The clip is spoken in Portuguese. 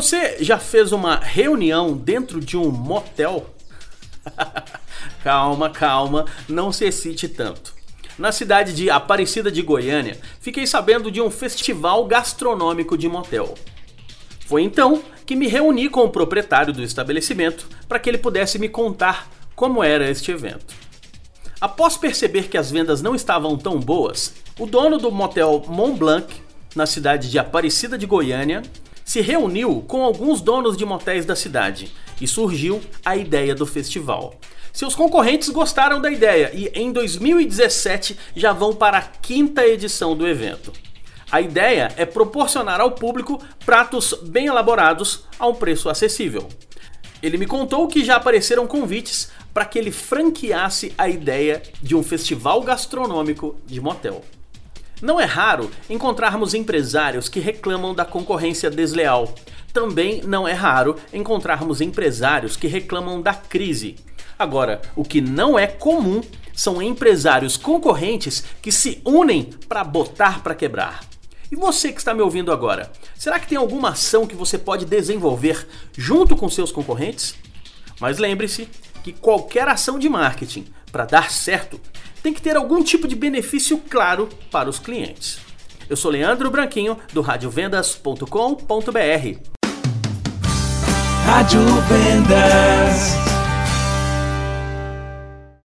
Você já fez uma reunião dentro de um motel? calma, calma, não se excite tanto. Na cidade de Aparecida de Goiânia, fiquei sabendo de um festival gastronômico de motel. Foi então que me reuni com o proprietário do estabelecimento para que ele pudesse me contar como era este evento. Após perceber que as vendas não estavam tão boas, o dono do motel Mont Blanc, na cidade de Aparecida de Goiânia, se reuniu com alguns donos de motéis da cidade e surgiu a ideia do festival. Seus concorrentes gostaram da ideia e em 2017 já vão para a quinta edição do evento. A ideia é proporcionar ao público pratos bem elaborados a um preço acessível. Ele me contou que já apareceram convites para que ele franqueasse a ideia de um festival gastronômico de motel. Não é raro encontrarmos empresários que reclamam da concorrência desleal. Também não é raro encontrarmos empresários que reclamam da crise. Agora, o que não é comum são empresários concorrentes que se unem para botar para quebrar. E você que está me ouvindo agora, será que tem alguma ação que você pode desenvolver junto com seus concorrentes? Mas lembre-se que qualquer ação de marketing, para dar certo, tem que ter algum tipo de benefício claro para os clientes. Eu sou Leandro Branquinho, do radiovendas.com.br. Rádio Vendas.